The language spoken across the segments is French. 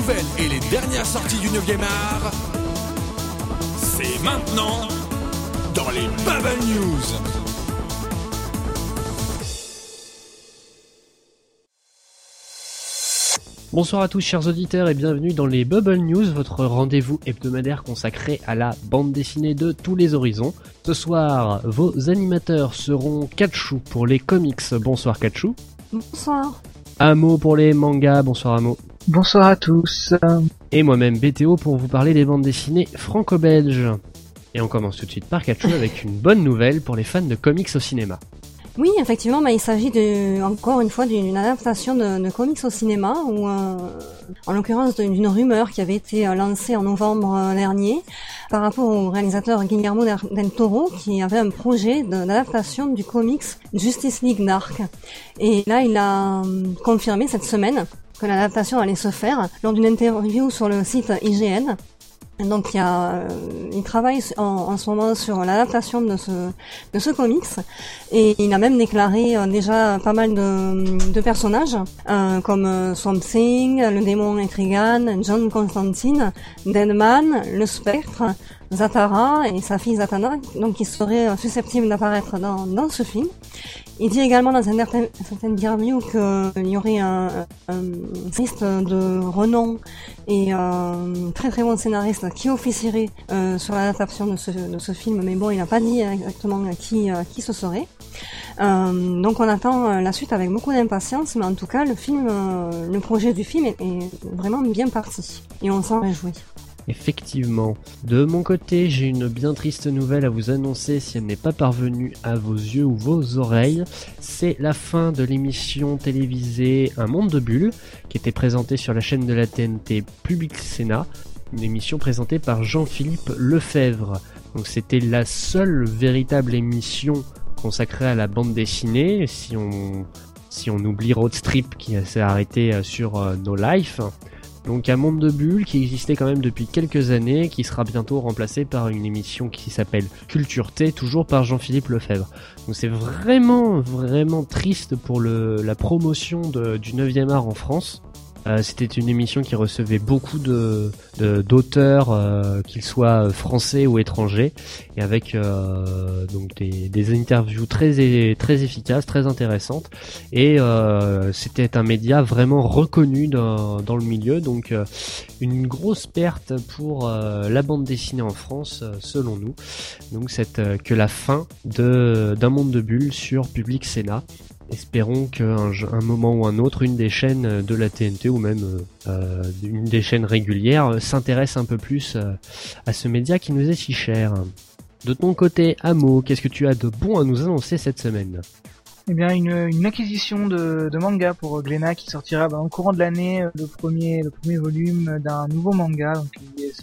nouvelles et les dernières sorties du 9e art, c'est maintenant dans les Bubble News. Bonsoir à tous chers auditeurs et bienvenue dans les Bubble News, votre rendez-vous hebdomadaire consacré à la bande dessinée de tous les horizons. Ce soir, vos animateurs seront Kachou pour les comics. Bonsoir Kachou. Bonsoir. Amo pour les mangas. Bonsoir Amo. Bonsoir à tous. Et moi-même BTO pour vous parler des bandes dessinées franco-belges. Et on commence tout de suite par Kachou avec une bonne nouvelle pour les fans de comics au cinéma. Oui, effectivement, bah, il s'agit de, encore une fois d'une adaptation de, de, comics au cinéma, ou euh, en l'occurrence d'une rumeur qui avait été euh, lancée en novembre euh, dernier par rapport au réalisateur Guillermo del Toro qui avait un projet d'adaptation du comics Justice League Dark. Et là, il a confirmé cette semaine que l'adaptation allait se faire lors d'une interview sur le site IGN. Donc il, y a, euh, il travaille en, en, ce moment sur l'adaptation de ce, de ce comics et il a même déclaré euh, déjà pas mal de, de personnages euh, comme euh, Swamp Thing, le démon Etrigan, John Constantine, Deadman, le Spectre, Zatara et sa fille Zatanna, donc qui seraient susceptibles d'apparaître dans, dans ce film. Il dit également dans une certaine interview qu'il y aurait un, scénariste de renom et un très très bon scénariste qui officierait euh, sur l'adaptation de ce, de ce film, mais bon, il n'a pas dit exactement qui, euh, qui ce serait. Euh, donc on attend la suite avec beaucoup d'impatience, mais en tout cas, le film, le projet du film est, est vraiment bien parti et on s'en réjouit. Effectivement. De mon côté, j'ai une bien triste nouvelle à vous annoncer si elle n'est pas parvenue à vos yeux ou vos oreilles. C'est la fin de l'émission télévisée Un monde de bulles, qui était présentée sur la chaîne de la TNT Public Sénat, une émission présentée par Jean-Philippe Lefebvre. Donc c'était la seule véritable émission consacrée à la bande dessinée, si on, oublie Road Strip qui s'est arrêté sur No Life. Donc un monde de bulles qui existait quand même depuis quelques années, qui sera bientôt remplacé par une émission qui s'appelle Culture T, toujours par Jean-Philippe Lefebvre. Donc c'est vraiment vraiment triste pour la promotion du 9e art en France. Euh, C'était une émission qui recevait beaucoup de d'auteurs, euh, qu'ils soient français ou étrangers, et avec euh, donc des, des, interviews très très efficaces, très intéressantes. Et euh, c'était un média vraiment reconnu dans, dans le milieu, donc euh, une grosse perte pour la bande dessinée en France, selon nous. Donc c'est que la fin de d'un monde de bulles sur Public Sénat espérons qu'un un moment ou un autre, une des chaînes de la TNT ou même euh, une des chaînes régulières s'intéresse un peu plus euh, à ce média qui nous est si cher. De ton côté, Amo, qu'est-ce que tu as de bon à nous annoncer cette semaine? Eh bien, une, acquisition de, manga pour Glénat qui sortira bah, au courant de l'année le premier, le premier volume d'un nouveau manga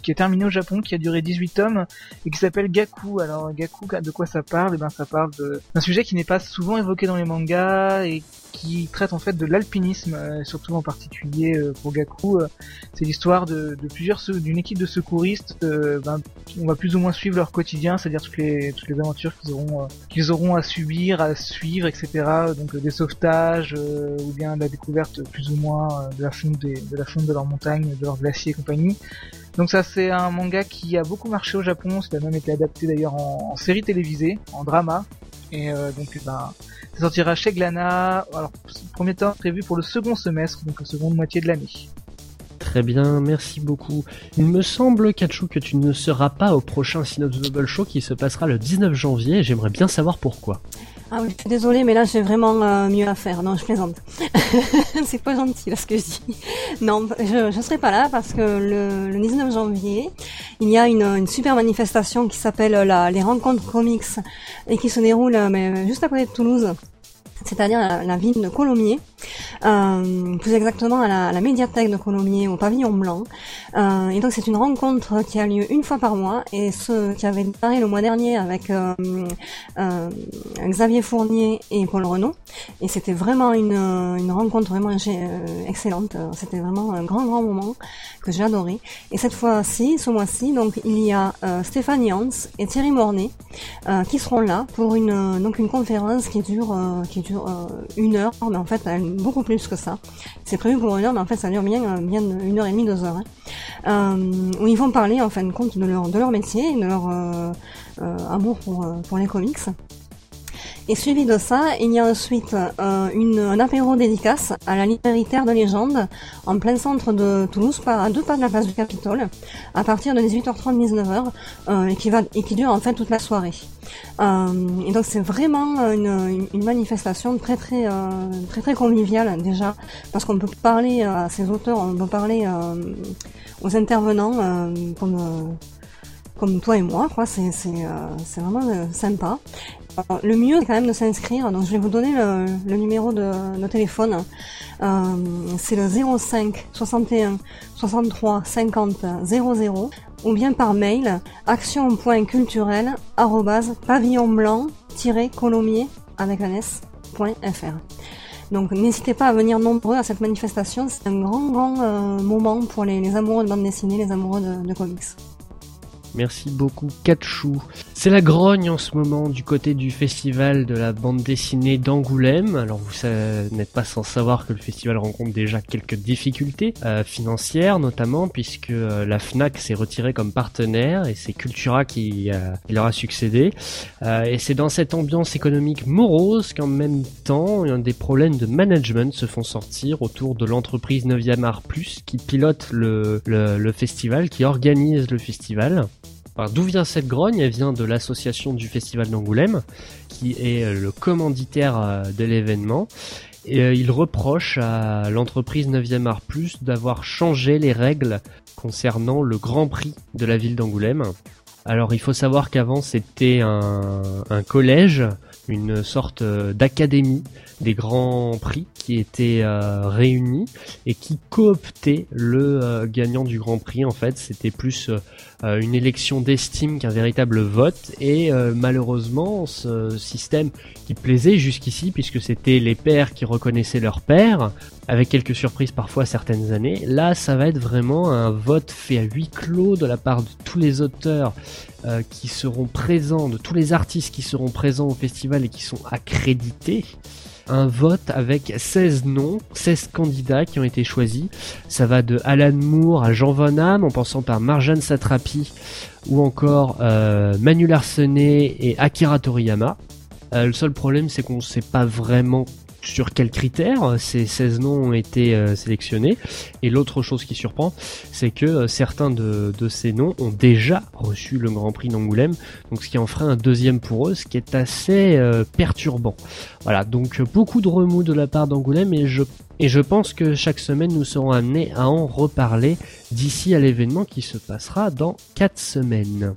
qui, est terminé au Japon, qui a duré 18 tomes et qui s'appelle Gaku. Alors Gaku, de quoi ça parle? Eh ben, ça parle d'un sujet qui n'est pas souvent évoqué dans les mangas et qui traite en fait de l'alpinisme, euh, surtout en particulier euh, pour Gaku. Euh, c'est l'histoire de, plusieurs d'une équipe de secouristes. Ben, on va plus ou moins suivre leur quotidien, c'est-à-dire toutes les aventures qu'ils auront qu'ils auront à subir, à suivre, etc. Donc des sauvetages ou bien la découverte plus ou moins de la fonte de la fonte de leur montagne, de leur glacier et compagnie. Donc ça c'est un manga qui a beaucoup marché au Japon, ça a même été adapté d'ailleurs en, série télévisée, en drama. Et euh, donc ben ça sortira chez Glana. Alors premier temps prévu pour le second semestre, donc la seconde moitié de l'année. Très bien, merci beaucoup. Il me semble, Kachou, que tu ne seras pas au prochain Synops Bubble Show qui se passera le 19 janvier. J'aimerais bien savoir pourquoi. Ah oui, je suis désolée, mais là j'ai vraiment euh, mieux à faire. Non, je plaisante. c'est pas gentil là ce que je dis. Non, je je serai pas là parce que le, le 19 janvier, il y a une, une super manifestation qui s'appelle les rencontres comics et qui se déroule euh, mais juste à côté de Toulouse c'est-à-dire la, ville de Colomiers, euh, plus exactement à la, la, médiathèque de Colomiers, au pavillon blanc. Euh, et donc c'est une rencontre qui a lieu une fois par mois, et ce qui avait démarré le mois dernier avec euh, euh Xavier Fournier et Paul Renault. Et c'était vraiment une, une rencontre vraiment euh, excellente. C'était vraiment un grand grand moment que j'ai adoré. Et cette fois-ci, ce mois-ci, donc il y a euh, Stéphane Jans et Thierry Mornay qui seront là pour une donc une conférence qui dure qui dure une heure, mais en fait beaucoup plus que ça. C'est prévu pour une heure, mais en fait ça dure bien, bien une heure et demie, deux heures. Hein. où ils vont parler en fin de compte de leur, de leur métier, de leur amour pour les comics. Et suivi de ça, il y a ensuite euh, un apéro dédicace à la librairie Terre de Légende, en plein centre de Toulouse, à deux pas de la place du Capitole, à partir de 18h30, 19h, euh, et, qui et qui dure en fait toute la soirée. Euh, et donc c'est vraiment une, manifestation très très très très conviviale déjà, parce qu'on peut parler à ces auteurs, on peut parler aux intervenants comme comme toi et moi, quoi. C'est c'est c'est vraiment sympa le mieux, c'est quand même de s'inscrire. Donc, je vais vous donner le, numéro de, téléphone. Euh, c'est le 05 61 63 50 00 ou bien par mail action.culturel pavillon blanc-colomier avec un s.fr. Donc n'hésitez pas à venir nombreux à cette manifestation, c'est un grand grand euh, moment pour les, amoureux de bande dessinée, les amoureux de comics. Merci beaucoup Katchou. C'est la grogne en ce moment du côté du festival de la bande dessinée d'Angoulême. Alors vous n'êtes pas sans savoir que le festival rencontre déjà quelques difficultés euh, financières notamment puisque euh, la FNAC s'est retirée comme partenaire et c'est Cultura qui, euh, leur a succédé. et c'est dans cette ambiance économique morose qu'en même temps des problèmes de management se font sortir autour de l'entreprise 9e Art Plus qui pilote le, le festival, qui organise le festival. D'où vient cette grogne? Elle vient de l'association du Festival d'Angoulême, qui est euh, le commanditaire euh, de l'événement. Euh, il reproche à l'entreprise 9e Art Plus d'avoir changé les règles concernant le Grand Prix de la ville d'Angoulême. Alors il faut savoir qu'avant c'était un, un, collège, une sorte d'académie des grands prix étaient réunis et qui cooptaient le gagnant du Grand Prix. En fait, c'était plus euh, une élection d'estime qu'un véritable vote et euh, malheureusement ce système qui plaisait jusqu'ici puisque c'était les pères qui reconnaissaient leur père avec quelques surprises parfois certaines années là ça va être vraiment un vote fait à huis clos de la part de tous les auteurs euh, qui seront présents de tous les artistes qui seront présents au festival et qui sont accrédités un vote avec 16 noms, 16 candidats qui ont été choisis. Ça va de Alan Moore à Jean Van Hamme, en passant par Marjane Satrapi ou encore euh, Manu Larsenet et Akira Toriyama. Euh, le seul problème, c'est qu'on ne sait pas vraiment sur quels critères ces 16 noms ont été euh, sélectionnés. Et l'autre chose qui surprend, c'est que euh, certains de, ces noms ont déjà reçu le Grand Prix d'Angoulême, donc ce qui en ferait un deuxième pour eux, ce qui est assez euh, perturbant. Voilà, donc beaucoup de remous de la part d'Angoulême et je et je pense que chaque semaine nous serons amenés à en reparler d'ici à l'événement qui se passera dans 4 semaines.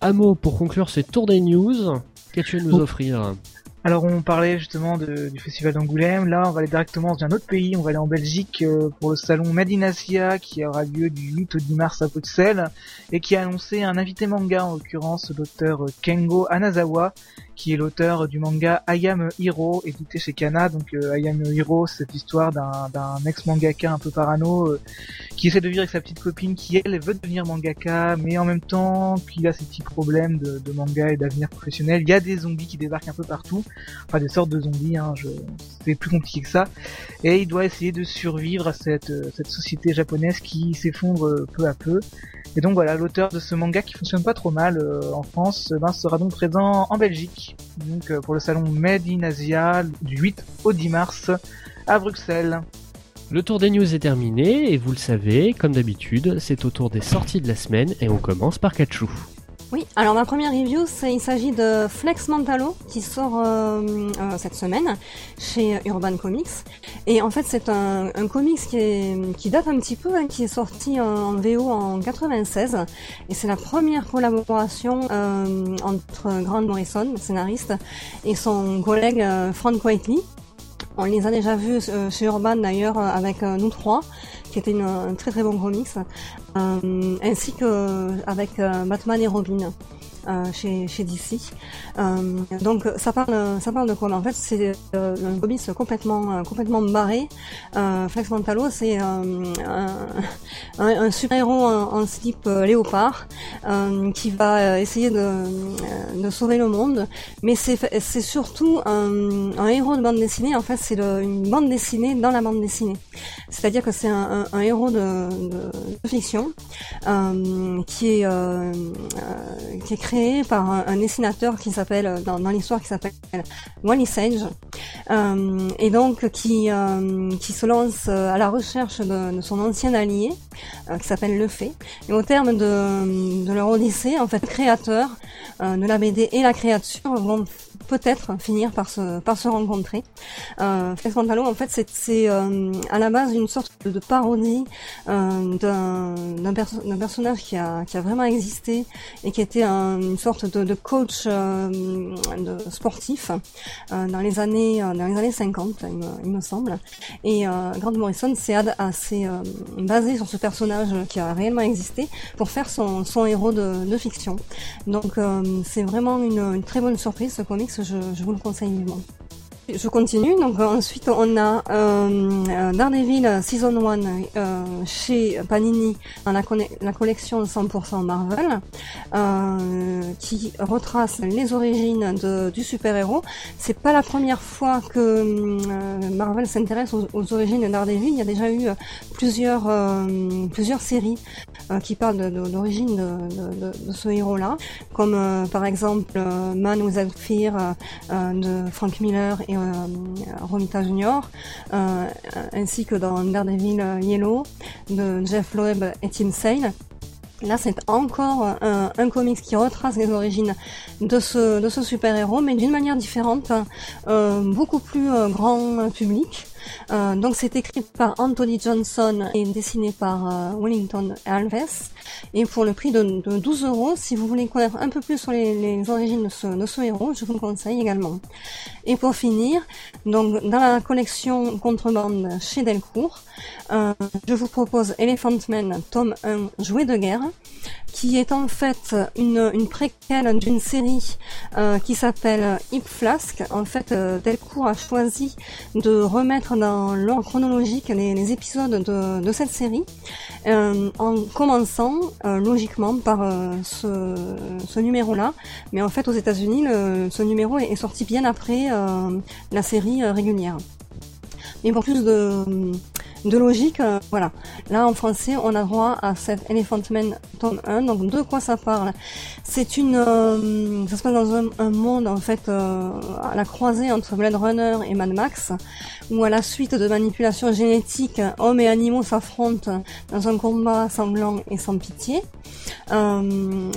Un mot pour conclure ce tour des news. Qu'as-tu à nous offrir? Alors on parlait justement du festival d'Angoulême, là on va aller directement dans un autre pays, on va aller en Belgique euh, pour le salon Made in Asia qui aura lieu du 8 au 10 mars à Bruxelles et qui a annoncé un invité manga en l'occurrence l'auteur Kengo Anazawa qui est l'auteur du manga I Am Hero, édité chez Kana. Donc euh, I Am Hero, c'est l'histoire d'un ex-mangaka un peu parano euh, qui essaie de vivre avec sa petite copine qui, elle, veut devenir mangaka, mais en même temps qu'il a ses petits problèmes de, manga et d'avenir professionnel. Il y a des zombies qui débarquent un peu partout, enfin des sortes de zombies, hein, je... c'est plus compliqué que ça. Et il doit essayer de survivre à cette, euh, cette société japonaise qui s'effondre peu à peu. Et donc voilà, l'auteur de ce manga qui fonctionne pas trop mal euh, en France ben, sera donc présent en Belgique, donc euh, pour le salon Made in Asia du 8 au 10 mars à Bruxelles. Le tour des news est terminé et vous le savez, comme d'habitude, c'est au tour des sorties de la semaine et on commence par Kachou. Oui, alors ma première review, il s'agit de Flex Mantalo qui sort euh, euh, cette semaine chez Urban Comics. Et en fait, c'est un, un, comics qui, est, qui date un petit peu, hein, qui est sorti en, VO en 96. Et c'est la première collaboration euh, entre Grant Morrison, scénariste, et son collègue Frank Whiteley. On les a déjà vus chez Urban d'ailleurs avec nous trois qui était un très très bon comics, euh, ainsi que avec euh, Batman et Robin. Chez, chez DC. donc ça parle, ça parle de quoi En fait, c'est un comics complètement, complètement barré. Flex Montalo, c'est un, super-héros en, slip léopard qui va essayer de, sauver le monde, mais c'est surtout un, héros de bande dessinée. En fait, c'est une bande dessinée dans la bande dessinée. C'est-à-dire que c'est un, héros de, fiction euh, qui est euh, euh, qui est créé par un, dessinateur qui s'appelle dans, dans l'histoire qui s'appelle Wally Sage euh, et donc qui euh, qui se lance à la recherche de, son ancien allié qui s'appelle Le Fée. Et au terme de, de leur odyssée, en fait, créateur de la BD et la créature vont peut-être finir par se, par se rencontrer. Euh, Flex Pantalo, en fait, c'est euh, à la base une sorte de, parodie euh, d'un personnage qui a, qui a vraiment existé et qui était une sorte de, de coach euh, de sportif euh, dans les années dans les années 50, il me, il me semble. Et Grant Morrison s'est assez basé sur ce personnage qui a réellement existé pour faire son, son héros de, de fiction. Donc c'est vraiment une, une très bonne surprise ce comics je, vous le conseille vivement. Je continue. Donc ensuite on a euh, Daredevil Season 1 euh, chez Panini dans la, collection 100% Marvel euh, qui retrace les origines du super-héros. C'est pas la première fois que euh, Marvel s'intéresse aux, origines de Daredevil. Il y a déjà eu plusieurs euh, séries euh, qui parlent de, l'origine de, de, ce héros-là, comme par exemple Man Without Fear de Frank Miller et euh, Romita Junior, euh, ainsi que dans Daredevil Yellow de Jeff Loeb et Tim Sale. Là, c'est encore un, comics qui retrace les origines de ce, super-héros, mais d'une manière différente, euh, beaucoup plus grand public. Euh, donc c'est écrit par Anthony Johnson et dessiné par euh, Wellington Alves. Et pour le prix de, 12 euros, si vous voulez connaître un peu plus sur les, origines de ce, héros, je vous le conseille également. Et pour finir, dans la collection Contrebande chez Delcourt, euh, je vous propose Elephant Man, tome 1, Jouet de guerre, qui est en fait une, une préquelle d'une série euh, qui s'appelle Hip Flask. En fait, euh, Delcourt a choisi de remettre dans l'ordre chronologique les, les, épisodes de, de, cette série, euh, en commençant euh, logiquement par euh, ce, ce numéro-là. Mais en fait, aux États-Unis, ce numéro est, est, sorti bien après la série régulière. Mais pour plus de de logique, euh, voilà. Là, en français, on a droit à cette Elephant Man tome 1. Donc, de quoi ça parle C'est une... Euh, ça se passe dans un, monde, en fait, euh, à la croisée entre Blade Runner et Mad Max, où à la suite de manipulations génétiques, hommes et animaux s'affrontent dans un combat sanglant et sans pitié. Euh,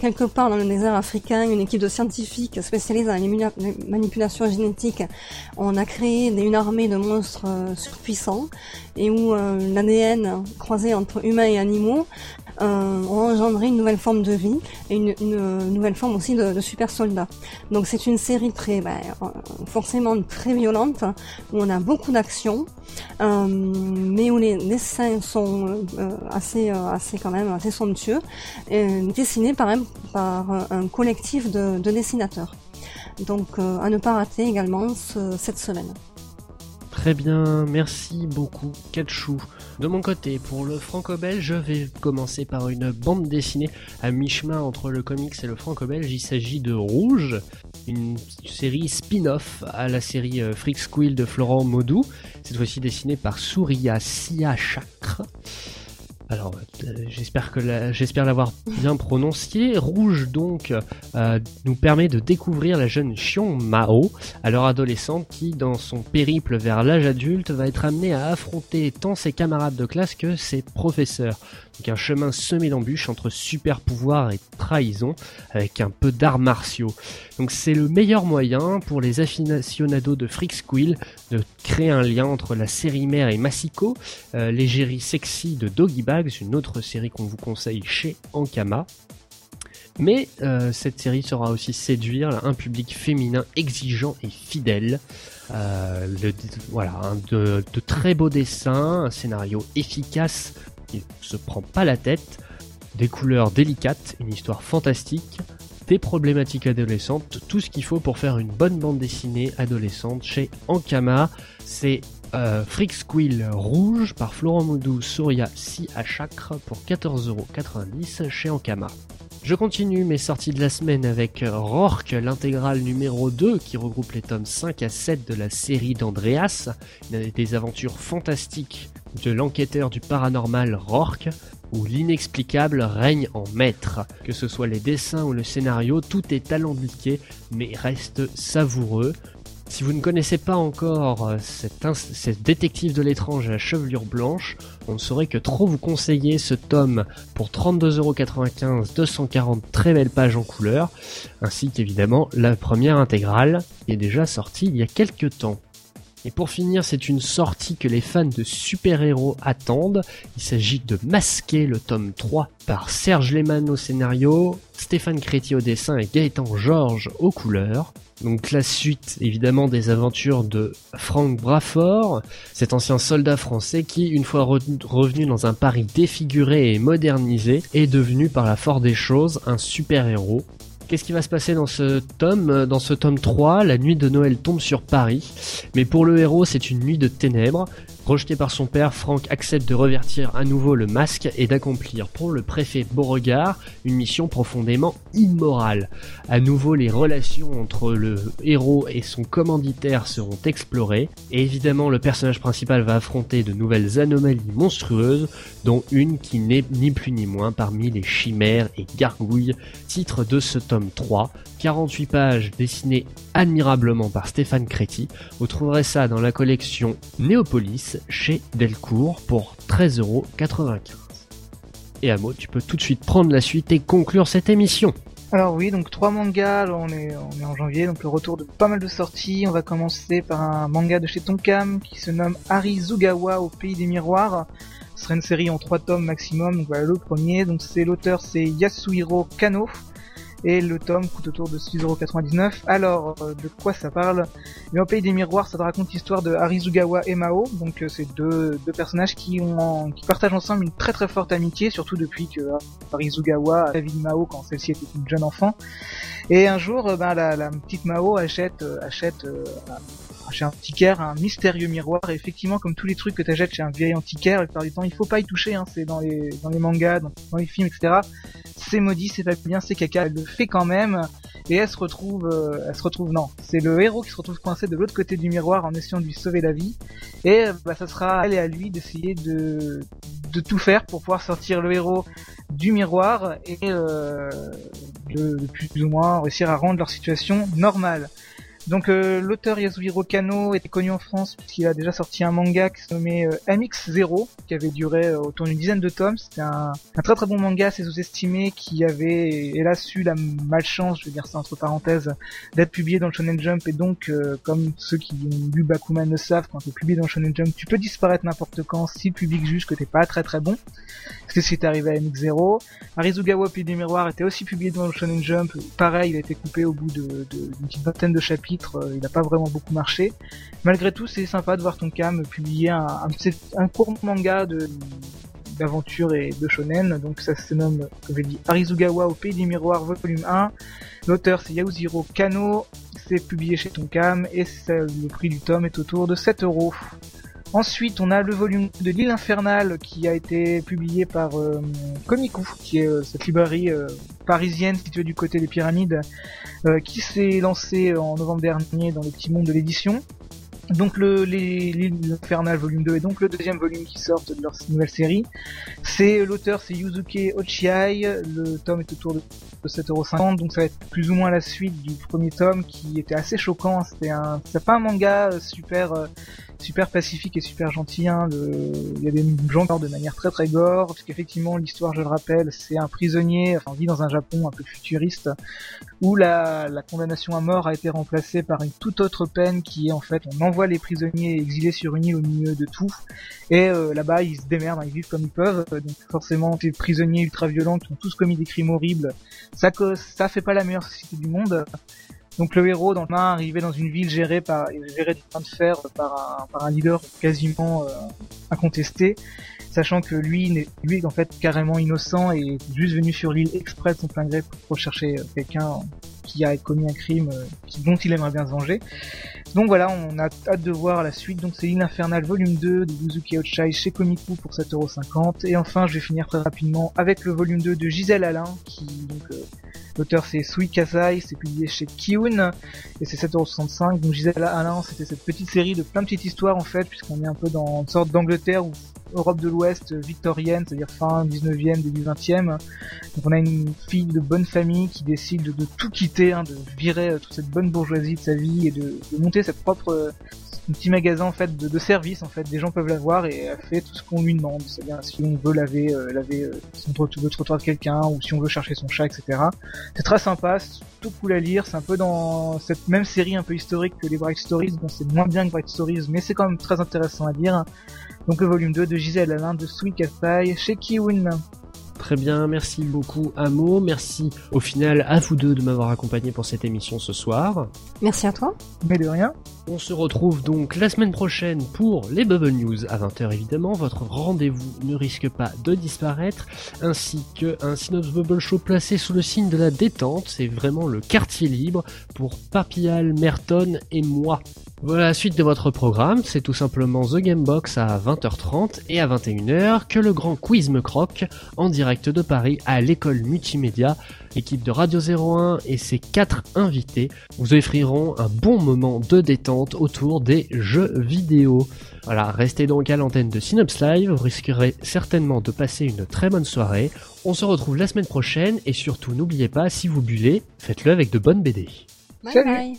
quelque part dans le désert africain, une équipe de scientifiques spécialisés dans les manipulations génétiques, on a créé une armée de monstres surpuissants et où euh, l'ADN croisé entre humains et animaux euh, ont engendré une nouvelle forme de vie et une, nouvelle forme aussi de, super soldats. Donc c'est une série très, ben, forcément très violente où on a beaucoup d'action, euh, mais où les dessins sont assez, assez quand même assez somptueux, dessinés par un collectif de, dessinateurs. Donc à ne pas rater également cette semaine. Très bien, merci beaucoup Katchou. De mon côté, pour le franco-belge, je vais commencer par une bande dessinée à mi-chemin entre le comics et le franco-belge. Il s'agit de Rouge, une série spin-off à la série euh, Freak Squill de Florent Maudou, cette fois-ci dessinée par Souria Sia. Alors, euh, j'espère que j'espère l'avoir bien prononcé. Rouge donc euh, nous permet de découvrir la jeune Xiong Mao, alors adolescente, qui dans son périple vers l'âge adulte va être amenée à affronter tant ses camarades de classe que ses professeurs. Donc un chemin semé d'embûches entre super pouvoir et trahison, avec un peu d'arts martiaux. Donc c'est le meilleur moyen pour les aficionados de Freak Squill de créer un lien entre la série mère et Masiko, euh, l'égérie sexy de Doggy Bags, une autre série qu'on vous conseille chez Ankama. Mais euh, cette série saura aussi séduire un public féminin exigeant et fidèle. Euh, voilà, de, très beaux dessins, un scénario efficace il se prend pas la tête, des couleurs délicates, une histoire fantastique, des problématiques adolescentes, tout ce qu'il faut pour faire une bonne bande dessinée adolescente chez Ankama. C'est euh, Freak rouge par Florent Moudou, Souria, Si à Chakre pour 14,90€ chez Ankama. Je continue mes sorties de la semaine avec Rorke, l'intégrale numéro 2 qui regroupe les tomes 5 à 7 de la série d'Andreas, des aventures fantastiques de l'enquêteur du paranormal Rorke, où l'inexplicable règne en maître. Que ce soit les dessins ou le scénario, tout est alambiqué mais reste savoureux. Si vous ne connaissez pas encore euh, cet, détective de l'étrange à la chevelure blanche, on ne saurait que trop vous conseiller ce tome pour 32,95€, 240 très belles pages en couleur, ainsi qu'évidemment la première intégrale, qui est déjà sortie il y a quelques temps. Et pour finir, c'est une sortie que les fans de super-héros attendent. Il s'agit de Masquer le tome 3 par Serge Lehmann au scénario, Stéphane Créti au dessin et Gaëtan Georges aux couleurs. Donc la suite évidemment des aventures de Frank Braford, cet ancien soldat français qui, une fois revenu dans un Paris défiguré et modernisé, est devenu par la force des choses un super-héros Qu'est-ce qui va se passer dans ce tome Dans ce tome 3, la nuit de Noël tombe sur Paris, mais pour le héros c'est une nuit de ténèbres. Rejeté par son père, Frank accepte de revertir à nouveau le masque et d'accomplir pour le préfet Beauregard une mission profondément immorale. À nouveau, les relations entre le héros et son commanditaire seront explorées, et évidemment le personnage principal va affronter de nouvelles anomalies monstrueuses, dont une qui n'est ni plus ni moins parmi les chimères et gargouilles, titre de ce tome 3, 48 pages dessinées admirablement par Stéphane Créti. Vous trouverez ça dans la collection Néopolis chez Delcourt pour 13,95€. Et Amo, tu peux tout de suite prendre la suite et conclure cette émission. Alors oui, donc trois mangas, on est, en janvier, donc le retour de pas mal de sorties. On va commencer par un manga de chez Tonkam qui se nomme Arizugawa au pays des miroirs. Ce serait une série en trois tomes maximum, donc voilà le premier. Donc c'est l'auteur c'est Yasuhiro Kano et le tome coûte autour de 6,99€. Alors, euh, de quoi ça parle? Mais au pays des miroirs, ça raconte l'histoire de Arizugawa et Mao, donc euh, c'est deux, deux personnages qui, ont, qui partagent ensemble une très très forte amitié, surtout depuis que Arizugawa a vu Mao quand celle-ci était une jeune enfant. Et un jour, euh, ben, la, la petite Mao achète, achète chez un antiquaire un mystérieux miroir et effectivement comme tous les trucs que tu achètes chez un vieil antiquaire la plupart du temps il faut pas y toucher hein, c'est dans les dans mangas dans, les films etc c'est maudit c'est pas bien c'est caca elle le fait quand même. Et elle se retrouve euh, elle se retrouve non c'est le héros qui se retrouve coincé de l'autre côté du miroir en essayant de lui sauver la vie. Et bah ça sera à elle et à lui d'essayer de de tout faire pour pouvoir sortir le héros du miroir et euh, de, de plus ou moins réussir à rendre leur situation normale donc euh, l'auteur Yasuhiro Kano était connu en France puisqu'il a déjà sorti un manga qui se nommait euh, MX0 qui avait duré euh, autour d'une dizaine de tomes. C'était un, très très bon manga assez sous-estimé qui avait hélas eu la malchance, je vais dire ça entre parenthèses, d'être publié dans le Shonen Jump et donc comme ceux qui ont lu Bakuman le savent, quand tu es publié dans le Shonen Jump, tu peux disparaître n'importe quand si le public juge que t'es pas très très bon. C'est ce qui arrivé à MX0. Arizugawa puis des miroirs était aussi publié dans le Shonen Jump. Pareil, il a été coupé au bout d'une petite vingtaine de chapitres euh, il n'a pas vraiment beaucoup marché. Malgré tout, c'est sympa de voir ton cam publier un, court manga d'aventure et de shonen, donc ça se nomme, comme j'ai dit, Arizugawa au Pays des Miroirs, volume 1. L'auteur c'est Yaouziro Kano, c'est publié chez Tonkam et le prix du tome est autour de 7 euros. Ensuite, on a le volume de l'île infernale qui a été publié par euh, qui est euh, cette librairie euh, parisienne située du côté des pyramides, qui s'est lancée en novembre dernier dans le petit monde de l'édition. Donc le l'île infernale volume 2 est donc le deuxième volume qui sort de leur nouvelle série. C'est l'auteur c'est Yuzuke Ochiai, le tome est autour de 7,50€, donc ça va être plus ou moins la suite du premier tome qui était assez choquant. C'était un, c'est pas un manga super super pacifique et super gentil. Hein. Il y a des gens qui de manière très très gore, parce qu'effectivement l'histoire, je le rappelle, c'est un prisonnier, enfin on vit dans un Japon un peu futuriste, où la, condamnation à mort a été remplacée par une toute autre peine qui est en fait on envoie les prisonniers exilés sur une île au milieu de tout, et euh, là-bas ils se démerdent, hein, ils vivent comme ils peuvent, donc forcément ces prisonniers ultra violents qui ont tous commis des crimes horribles, ça, ça fait pas la meilleure société du monde. Donc le héros dans le main arrivé dans une ville gérée par gérée de de fer par un, leader quasiment euh, incontesté. sachant que lui, n'est- lui est en fait carrément innocent et est juste venu sur l'île exprès de son plein gré pour rechercher euh, quelqu'un qui a commis un crime euh, dont il aimerait bien se venger. Donc voilà, on a hâte de voir la suite. Donc c'est l'île infernale volume 2 de Yuzuki Outshai chez Komiku pour 7,50€. Et enfin, je vais finir très rapidement avec le volume 2 de Gisèle Alain, qui donc euh, l'auteur c'est Sui Kasai, c'est publié chez Kiun et c'est 7,65€. Donc Gisèle Alain, c'était cette petite série de plein de petites histoires en fait, puisqu'on est un peu dans une sorte d'Angleterre ou Europe de l'Ouest victorienne, c'est-à-dire fin 19e, début 20e. Donc on a une fille de bonne famille qui décide de, tout quitter, hein, de virer euh, toute cette bonne bourgeoisie de sa vie et de, monter sa propre euh, un petit magasin en fait de, de service en fait. Des gens peuvent la voir et elle fait tout ce qu'on lui demande, c'est-à-dire si on veut laver, euh, laver euh, son le trottoir de quelqu'un ou si on veut chercher son chat, etc. C'est très sympa, c'est tout cool à lire. C'est un peu dans cette même série un peu historique que les Bright Stories. Bon, c'est moins bien que Bright Stories, mais c'est quand même très intéressant à lire. Donc le volume 2 de Gisèle Alain de Sweet Kasai chez Kiwin. Très bien, merci beaucoup Amo, merci au final à vous deux de m'avoir accompagné pour cette émission ce soir. Merci à toi. Mais de rien. On se retrouve donc la semaine prochaine pour les Bubble News à 20h évidemment. Votre rendez-vous ne risque pas de disparaître, ainsi que un Synops Bubble Show placé sous le signe de la détente. C'est vraiment le quartier libre pour Papial, Merton et moi. Voilà la suite de votre programme, c'est tout simplement The Game Box à 20h30 et à 21h que le grand quiz me croque en direct de Paris à l'école multimédia. L'équipe de Radio 01 et ses quatre invités vous offriront un bon moment de détente autour des jeux vidéo. Voilà, restez donc à l'antenne de Synops Live, vous risquerez certainement de passer une très bonne soirée. On se retrouve la semaine prochaine et surtout n'oubliez pas, si vous bullez, faites-le avec de bonnes BD. Bye Salut. bye.